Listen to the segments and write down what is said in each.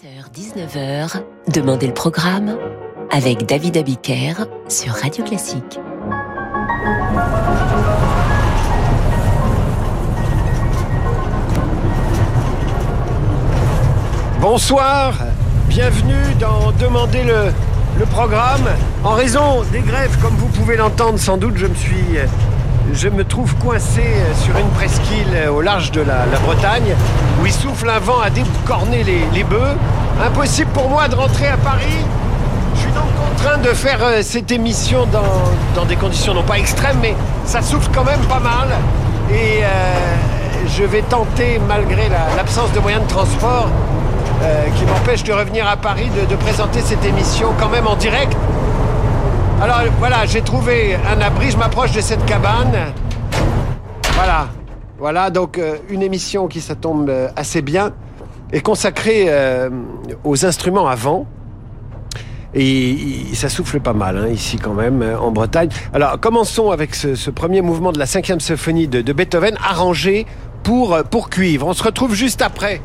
18h-19h, Demandez le programme avec David Abiker sur Radio Classique. Bonsoir, bienvenue dans Demandez le programme. En raison des grèves, comme vous pouvez l'entendre sans doute, je me suis je me trouve coincé sur une presqu'île au large de la, Bretagne, où il souffle un vent à décorner les, bœufs. Impossible pour moi de rentrer à Paris. Je suis donc contraint de faire euh, cette émission dans, des conditions non pas extrêmes, mais ça souffle quand même pas mal. Et euh, je vais tenter, malgré la- l'absence de moyens de transport euh, qui m'empêche de revenir à Paris, de présenter cette émission quand même en direct. Alors voilà, j'ai trouvé un abri, je m'approche de cette cabane. Voilà, voilà donc euh, une émission qui ça tombe euh, assez bien est consacrée euh, aux instruments à vent. Et, ça souffle pas mal hein, ici quand même en Bretagne. Alors commençons avec ce, premier mouvement de la cinquième symphonie de, Beethoven arrangé pour, pour cuivre. On se retrouve juste après.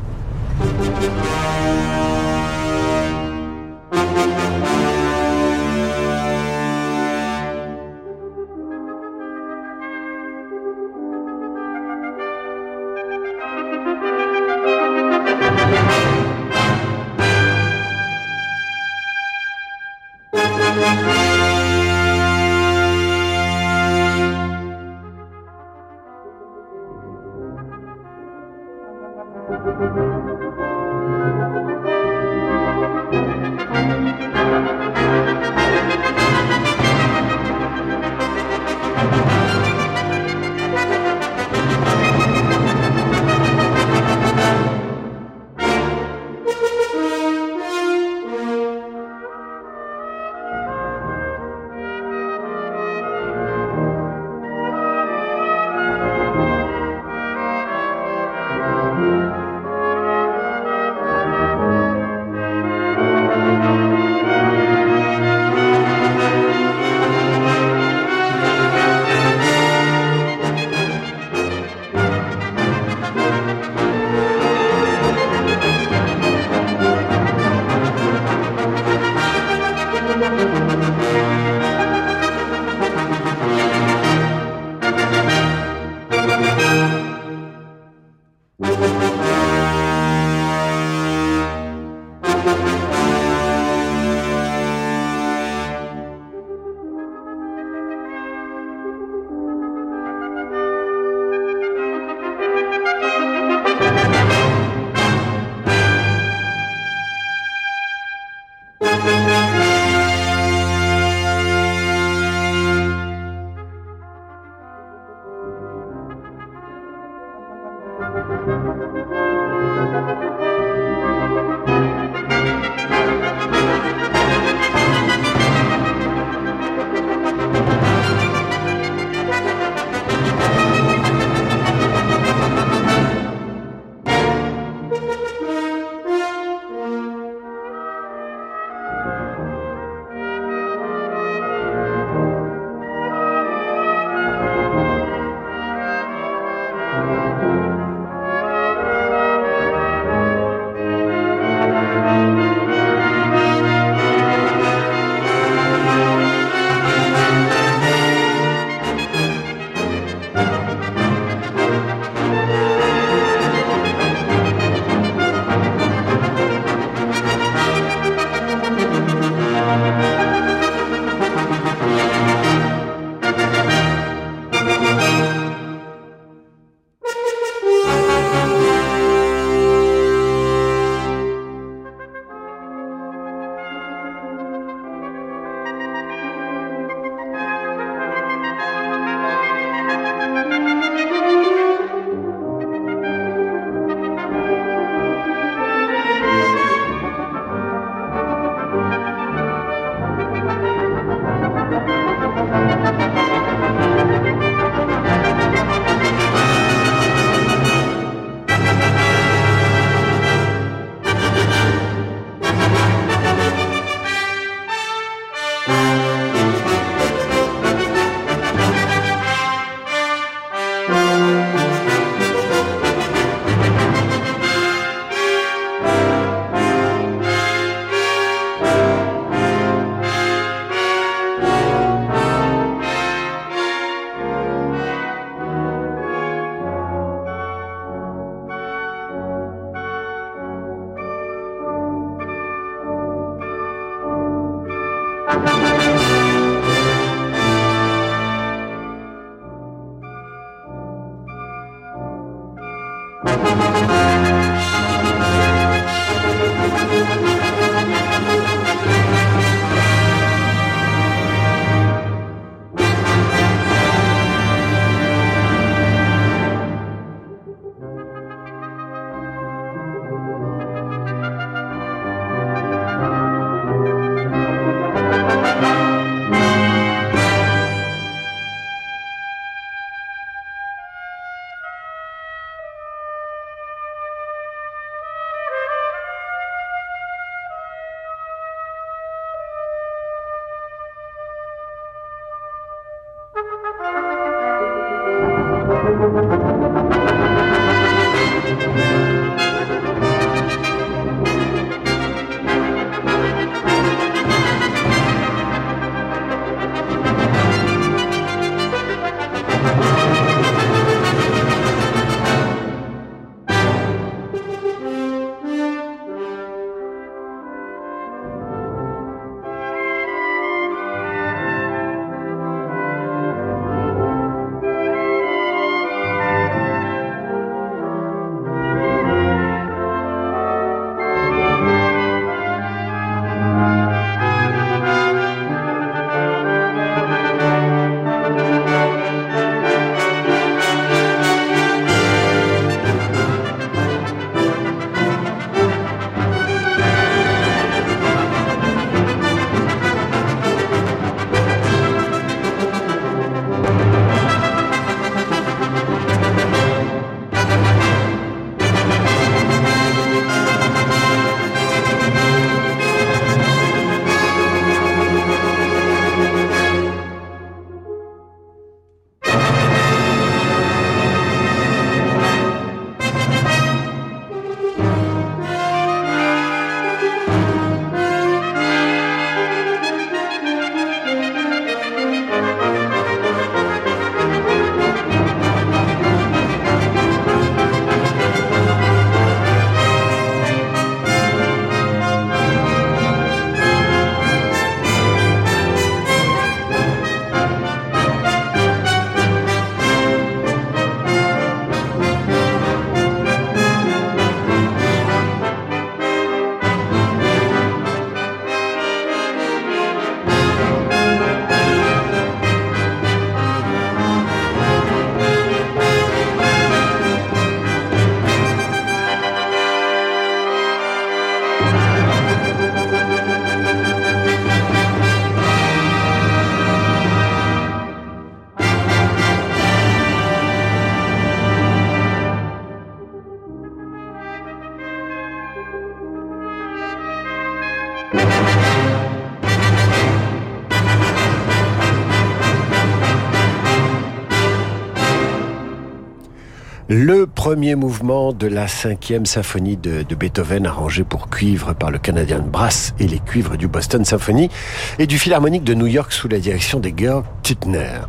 Premier mouvement de la cinquième symphonie de, Beethoven arrangé pour cuivre par le Canadian Brass et les cuivres du Boston Symphony et du Philharmonique de New York sous la direction des Georg Tüttner.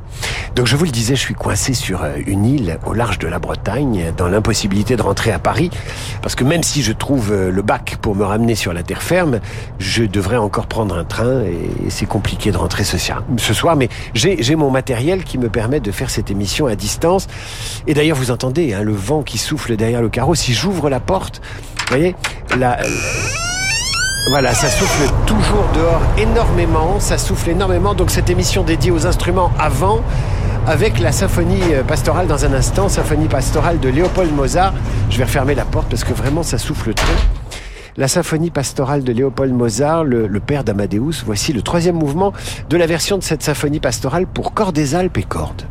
Donc je vous le disais, je suis coincé sur euh, une île au large de la Bretagne, dans l'impossibilité de rentrer à Paris, parce que même si je trouve euh, le bac pour me ramener sur la terre ferme, je devrais encore prendre un train et c'est compliqué de rentrer ce soir. Ce soir mais j'ai mon matériel qui me permet de faire cette émission à distance. Et d'ailleurs, vous entendez hein, le vent qui souffle derrière le carreau. Si j'ouvre la porte, vous voyez, la... Voilà, ça souffle toujours dehors énormément, ça souffle énormément. Donc cette émission dédiée aux instruments avant, avec la symphonie euh, pastorale dans un instant, symphonie pastorale de Léopold Mozart. Je vais refermer la porte parce que vraiment ça souffle trop. La symphonie pastorale de Léopold Mozart, le, le père d'Amadeus. Voici le troisième mouvement de la version de cette symphonie pastorale pour corps des Alpes et cordes.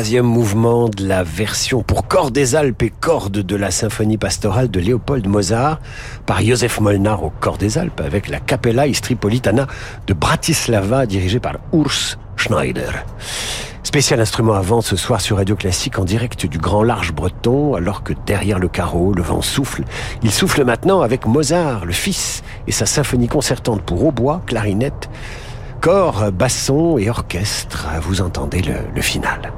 Troisième mouvement de la version pour corps des Alpes et cordes de la symphonie pastorale de Léopold Mozart par Joseph Molnar au corps des Alpes avec la Capella Istripolitana de Bratislava dirigée par Urs Schneider. Spécial instrument à vent ce soir sur Radio Classique en direct du Grand Large Breton, alors que derrière le carreau, le vent souffle. Il souffle maintenant avec Mozart, le fils, et sa symphonie concertante pour hautbois, clarinette, corps, basson et orchestre. Vous entendez le final.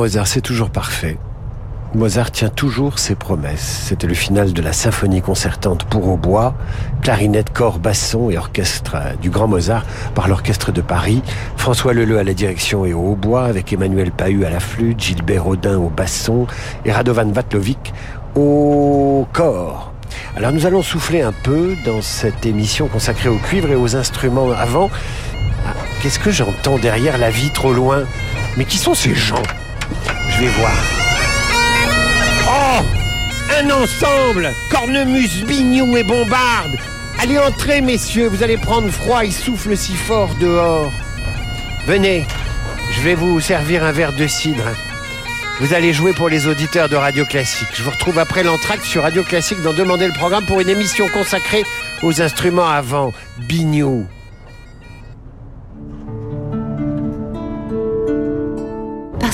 Mozart, c'est toujours parfait. Mozart tient toujours ses promesses. C'était le final de la symphonie concertante pour hautbois, clarinette, corps, basson et orchestre du Grand Mozart par l'Orchestre de Paris. François Leleu à la direction et au hautbois avec Emmanuel Pahu à la flûte, Gilbert Audin au basson et Radovan Vatlovic au corps. Alors nous allons souffler un peu dans cette émission consacrée au cuivre et aux instruments avant. Ah, Qu'est-ce que j'entends derrière la vitre au loin? Mais qui sont ces gens? Oh Un ensemble Cornemuse, Bignou et Bombarde Allez entrez, messieurs, vous allez prendre froid, il souffle si fort dehors. Venez, je vais vous servir un verre de cidre. Vous allez jouer pour les auditeurs de Radio Classique. Je vous retrouve après l'entracte sur Radio Classique dans Demander le programme pour une émission consacrée aux instruments avant. Bignou.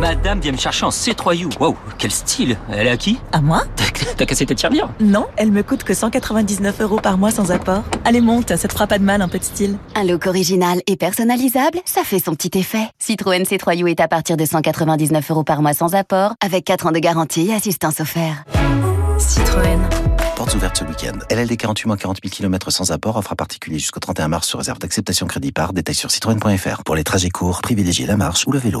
Madame vient me chercher en C3U. Wow, quel style. Elle est à qui? À moi? T'as cassé tes tirelires? Non, elle me coûte que 199 euros par mois sans apport. Allez, monte, ça te fera pas de mal, un peu de style. Un look original et personnalisable, ça fait son petit effet. Citroën C3U est à partir de 199 euros par mois sans apport, avec 4 ans de garantie et assistance offerte. Citroën. Portes ouvertes ce week-end. LLD 48 mois 40 000 km sans apport, offre à particulier jusqu'au 31 mars sur réserve d'acceptation crédit par. Détail sur citroën.fr. Pour les trajets courts, privilégiez la marche ou le vélo.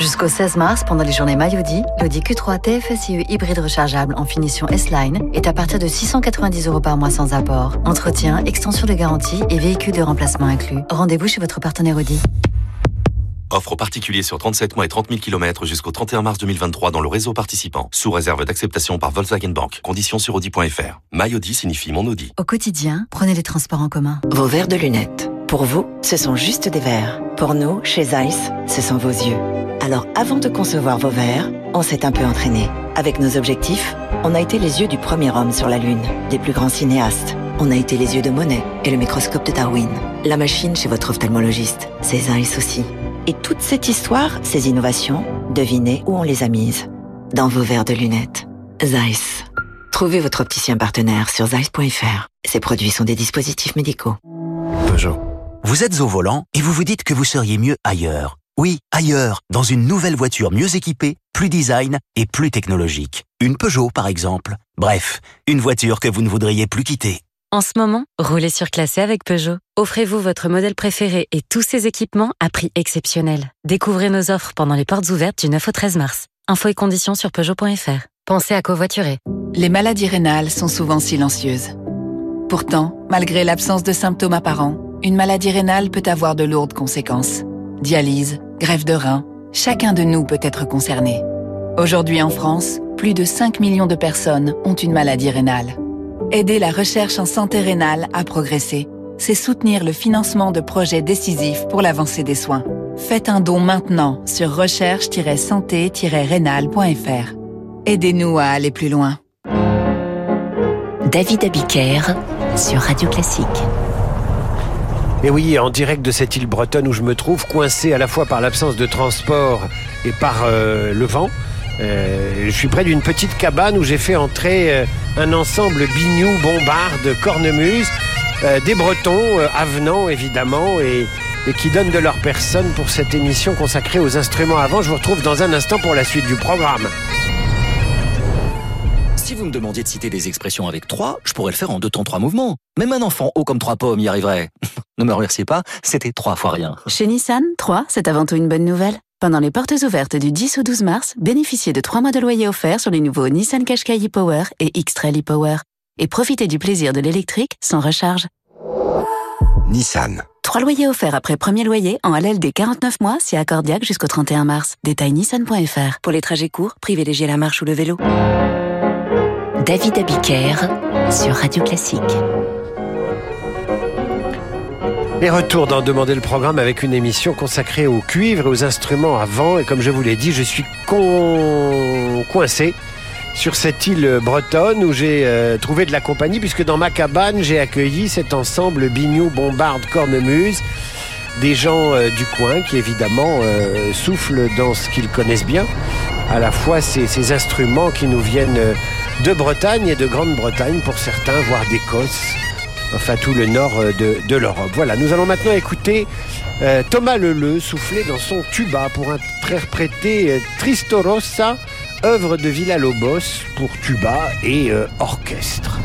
Jusqu'au 16 mars, pendant les journées Mayodi, l'Audi Q3 TFSIe hybride rechargeable en finition S-Line est à partir de 690 euros par mois sans apport. Entretien, extension de garantie et véhicule de remplacement inclus. Rendez-vous chez votre partenaire Audi. Offre aux particuliers sur 37 mois et 30 000 km jusqu'au 31 mars 2023 dans le réseau participant. Sous réserve d'acceptation par Volkswagen Bank. Conditions sur Audi.fr. My Audi signifie mon Audi. Au quotidien, prenez les transports en commun. Vos verres de lunettes. Pour vous, ce sont juste des verres. Pour nous, chez Zeiss, ce sont vos yeux. Alors avant de concevoir vos verres, on s'est un peu entraîné. Avec nos objectifs, on a été les yeux du premier homme sur la Lune, des plus grands cinéastes. On a été les yeux de Monet et le microscope de Darwin. La machine chez votre ophtalmologiste, c'est Zeiss aussi. Et toute cette histoire, ces innovations, devinez où on les a mises Dans vos verres de lunettes. Zeiss. Trouvez votre opticien partenaire sur zeiss.fr. Ces produits sont des dispositifs médicaux. Peugeot. Vous êtes au volant et vous vous dites que vous seriez mieux ailleurs. Oui, ailleurs, dans une nouvelle voiture mieux équipée, plus design et plus technologique. Une Peugeot, par exemple. Bref, une voiture que vous ne voudriez plus quitter. En ce moment, roulez sur classé avec Peugeot. Offrez-vous votre modèle préféré et tous ses équipements à prix exceptionnel. Découvrez nos offres pendant les portes ouvertes du 9 au 13 mars. Infos et conditions sur Peugeot.fr. Pensez à covoiturer. Les maladies rénales sont souvent silencieuses. Pourtant, malgré l'absence de symptômes apparents, une maladie rénale peut avoir de lourdes conséquences. Dialyse, greffe de rein, chacun de nous peut être concerné. Aujourd'hui en France, plus de 5 millions de personnes ont une maladie rénale. Aider la recherche en santé rénale à progresser, c'est soutenir le financement de projets décisifs pour l'avancée des soins. Faites un don maintenant sur recherche-santé-rénale.fr. Aidez-nous à aller plus loin. David Abiker sur Radio Classique. Et oui, en direct de cette île bretonne où je me trouve, coincé à la fois par l'absence de transport et par euh, le vent. Euh, je suis près d'une petite cabane où j'ai fait entrer euh, un ensemble bignou, bombarde, cornemuse, des Bretons, avenants évidemment, et qui donnent de leur personne pour cette émission consacrée aux instruments avant. Je vous retrouve dans un instant pour la suite du programme. Si vous me demandiez de citer des expressions avec trois, je pourrais le faire en deux temps, trois mouvements. Même un enfant haut comme trois pommes y arriverait. ne me remerciez pas, c'était trois fois rien. Chez Nissan, 3, c'est avant tout une bonne nouvelle. Pendant les portes ouvertes du 10 au 12 mars, bénéficiez de 3 mois de loyer offerts sur les nouveaux Nissan Qashqai e-Power et X-Trail e-Power. Et profitez du plaisir de l'électrique sans recharge. Nissan, Trois loyers offerts après premier loyer en LLD 49 mois si accordiaque jusqu'au 31 mars. Détail nissan.fr. Pour les trajets courts, privilégiez la marche ou le vélo. David Abiker sur Radio Classique. Et retour dans Demander le programme avec une émission consacrée au cuivre et aux instruments à vent. Et comme je vous l'ai dit, je suis coincé sur cette île bretonne où j'ai euh, trouvé de la compagnie puisque dans ma cabane, j'ai accueilli cet ensemble Bignou, Bombarde, Cornemuse. Des gens euh, du coin qui évidemment euh, soufflent dans ce qu'ils connaissent bien, à la fois ces, instruments qui nous viennent de Bretagne et de Grande-Bretagne pour certains, voire d'Écosse, enfin tout le nord euh, de, l'Europe. Voilà, nous allons maintenant écouter euh, Thomas Leleu souffler dans son tuba pour interpréter euh, Tristorossa, œuvre de Villa-Lobos pour tuba et euh, orchestre.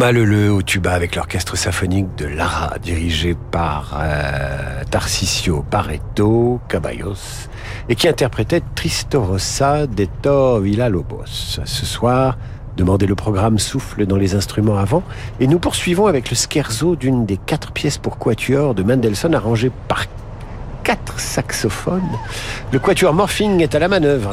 Thomas au tuba avec l'orchestre symphonique de Lara, dirigé par euh, Tarcisio Barreto Caballos, et qui interprétait Tristo Rossa d'Etor Villalobos. Ce soir, Demandez le programme souffle dans les instruments avant, et nous poursuivons avec le scherzo d'une des quatre pièces pour quatuor de Mendelssohn arrangé par quatre saxophones. Le quatuor Morphing est à la manœuvre.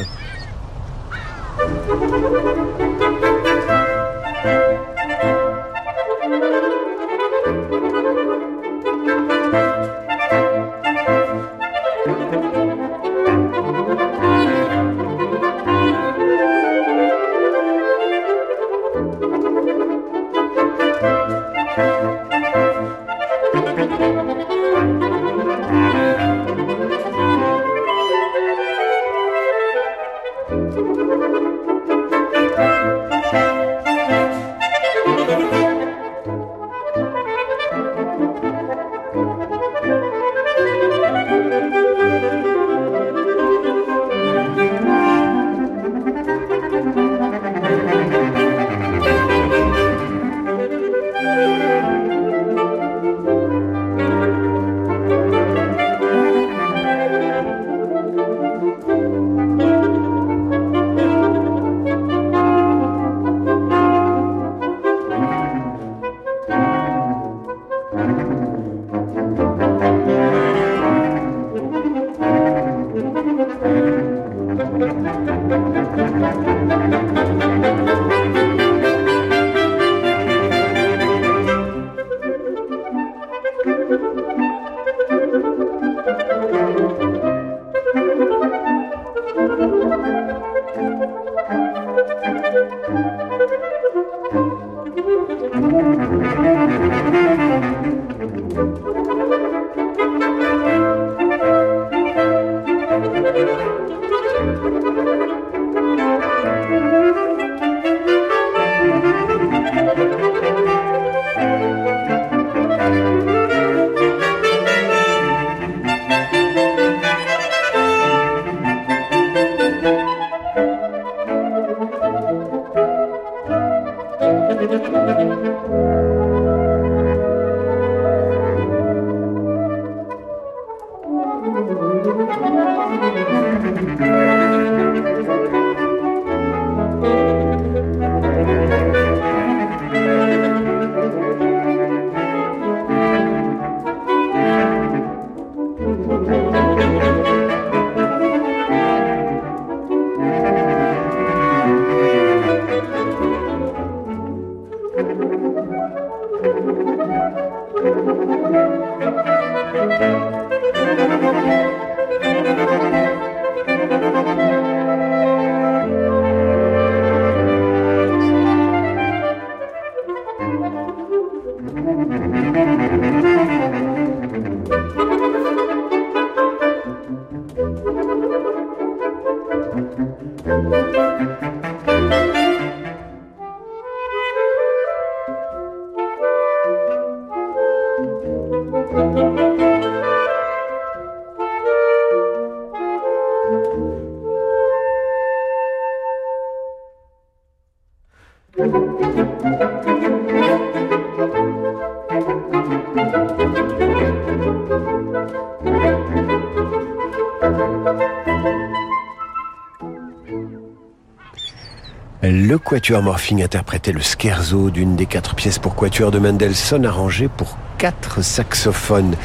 Quatuor Morphing interprétait le scherzo d'une des quatre pièces pour quatuor de Mendelssohn arrangées pour quatre saxophones.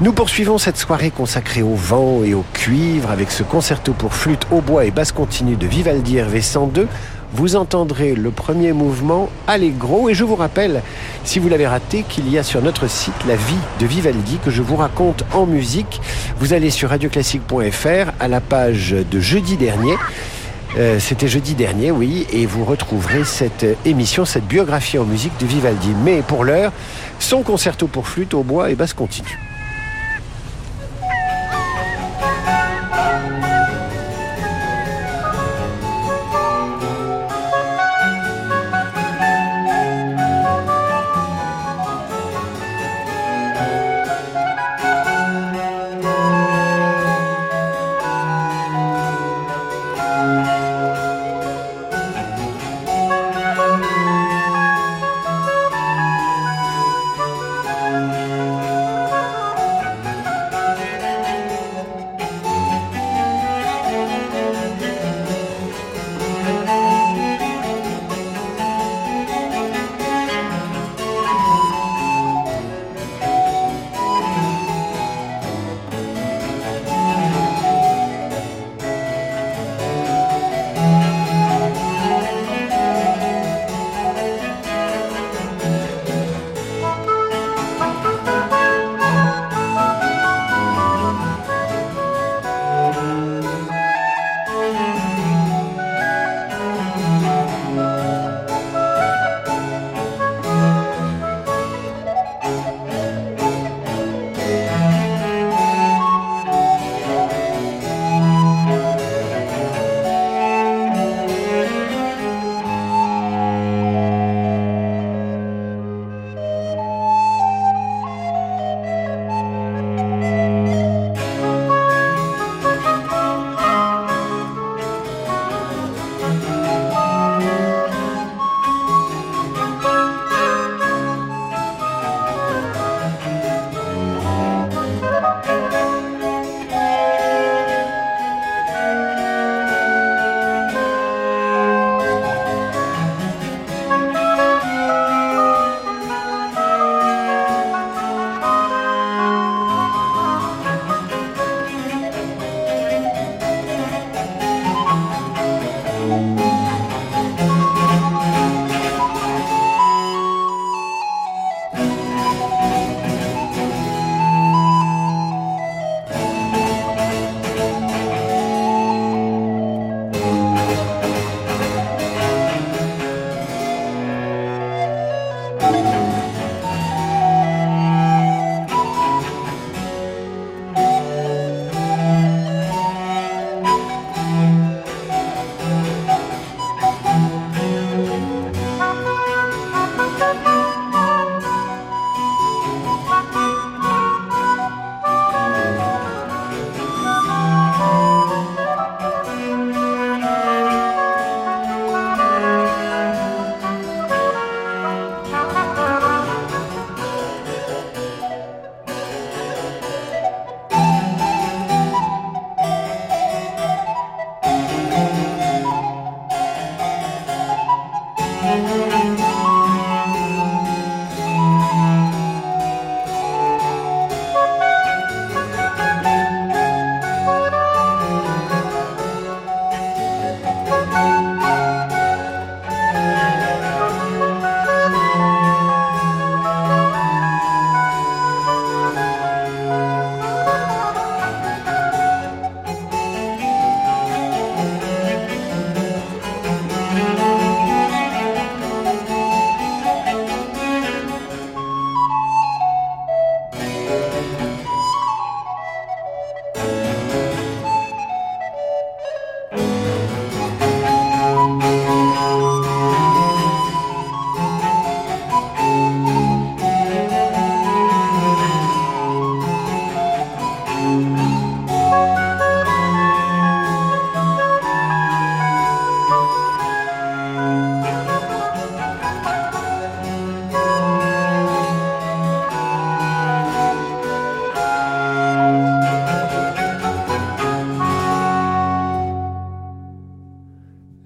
Nous poursuivons cette soirée consacrée au vent et au cuivre avec ce concerto pour flûte, hautbois et basse continue de Vivaldi RV 102. Vous entendrez le premier mouvement Allegro et je vous rappelle, si vous l'avez raté, qu'il y a sur notre site la vie de Vivaldi que je vous raconte en musique. Vous allez sur radioclassique.fr à la page de jeudi dernier. Euh, c'était jeudi dernier, oui, et vous retrouverez cette émission, cette biographie en musique de Vivaldi. Mais pour l'heure, son concerto pour flûte, au bois et basse continue.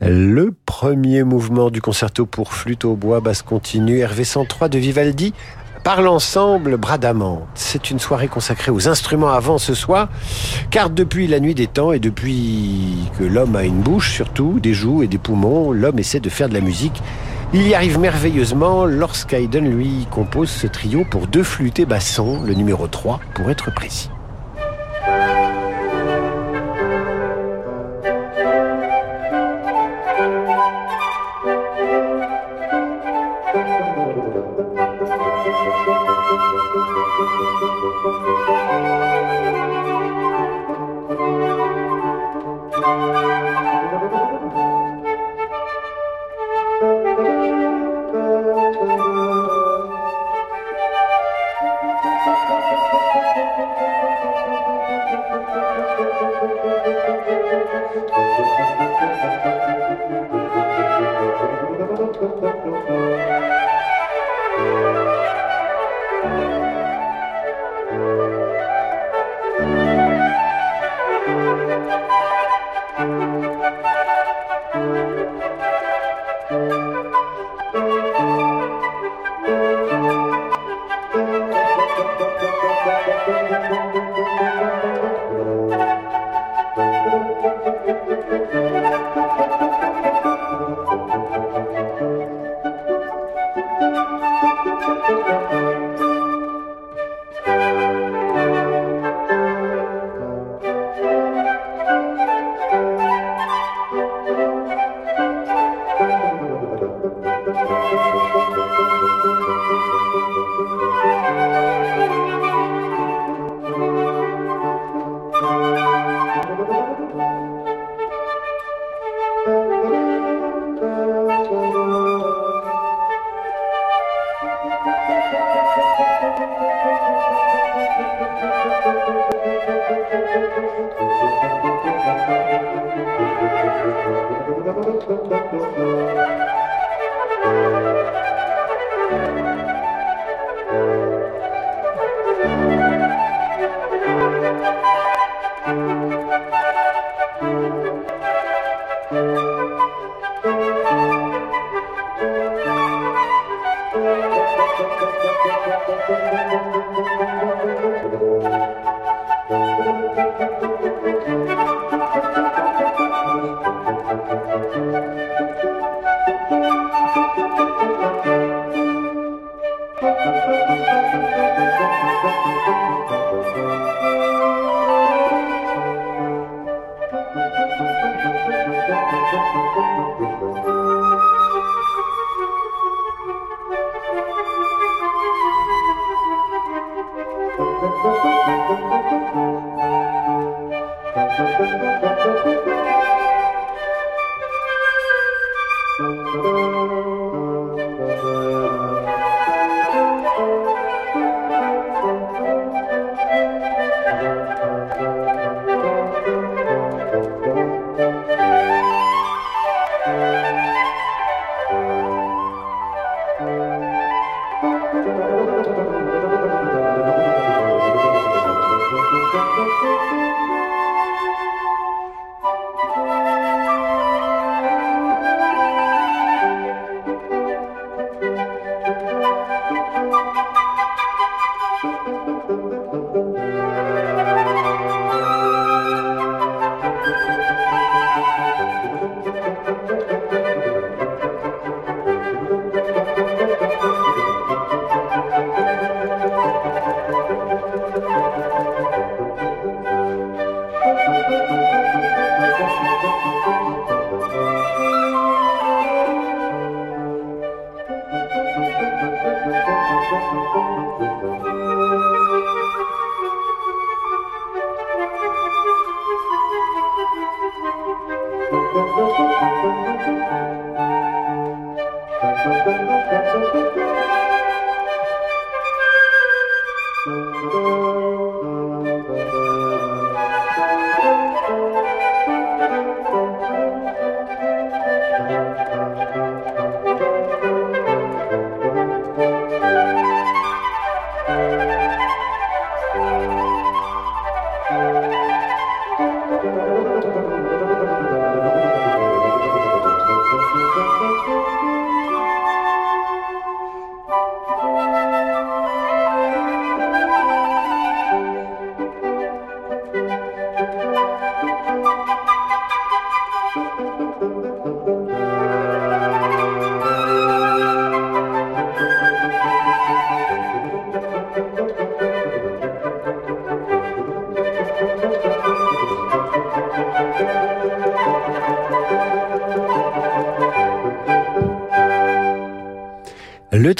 Le premier mouvement du concerto pour flûte au bois basse continue Hervé 103 de Vivaldi par l'ensemble Bradamante. C'est une soirée consacrée aux instruments avant ce soir, car depuis la nuit des temps et depuis que l'homme a une bouche surtout, des joues et des poumons, l'homme essaie de faire de la musique. Il y arrive merveilleusement lorsqu'Haydn lui compose ce trio pour deux flûtes et bassons, le numéro 3 pour être précis.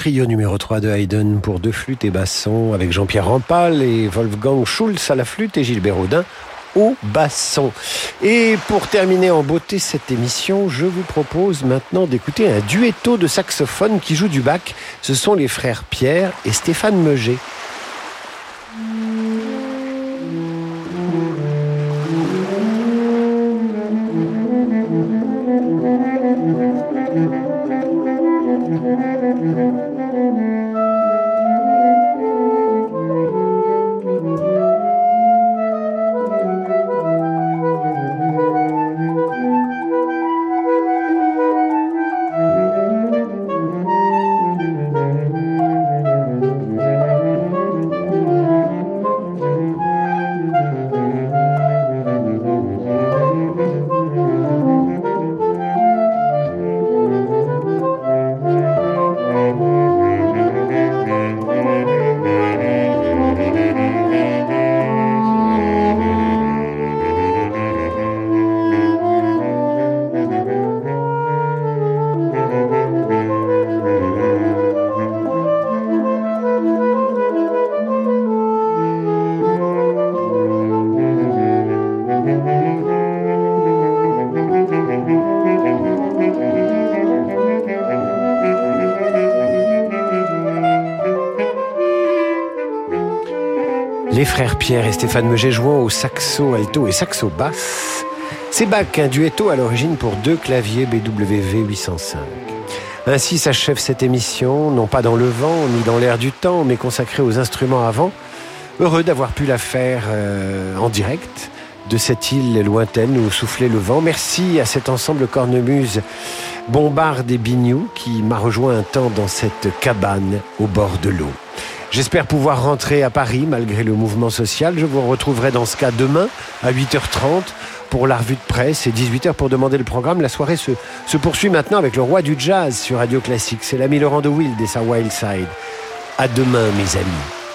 Trio numéro 3 de Haydn pour deux flûtes et bassons avec Jean-Pierre Rampal et Wolfgang Schulz à la flûte et Gilbert Audin au basson. Et pour terminer en beauté cette émission, je vous propose maintenant d'écouter un duetto de saxophone qui joue du bac. Ce sont les frères Pierre et Stéphane Meuget. Pierre et Stéphane Meuget jouant au saxo alto et saxo basse. C'est Bach, un duetto à l'origine pour deux claviers BWV 805. Ainsi s'achève cette émission, non pas dans le vent ni dans l'air du temps, mais consacrée aux instruments avant. Heureux d'avoir pu la faire euh, en direct de cette île lointaine où soufflait le vent. Merci à cet ensemble cornemuse Bombarde et Bignou qui m'a rejoint un temps dans cette cabane au bord de l'eau. J'espère pouvoir rentrer à Paris malgré le mouvement social. Je vous retrouverai dans ce cas demain à 8h30 pour la revue de presse et 18h pour demander le programme. La soirée se, poursuit maintenant avec le roi du jazz sur Radio Classique. C'est l'ami Laurent de Wild et sa Wild Side. À demain mes amis.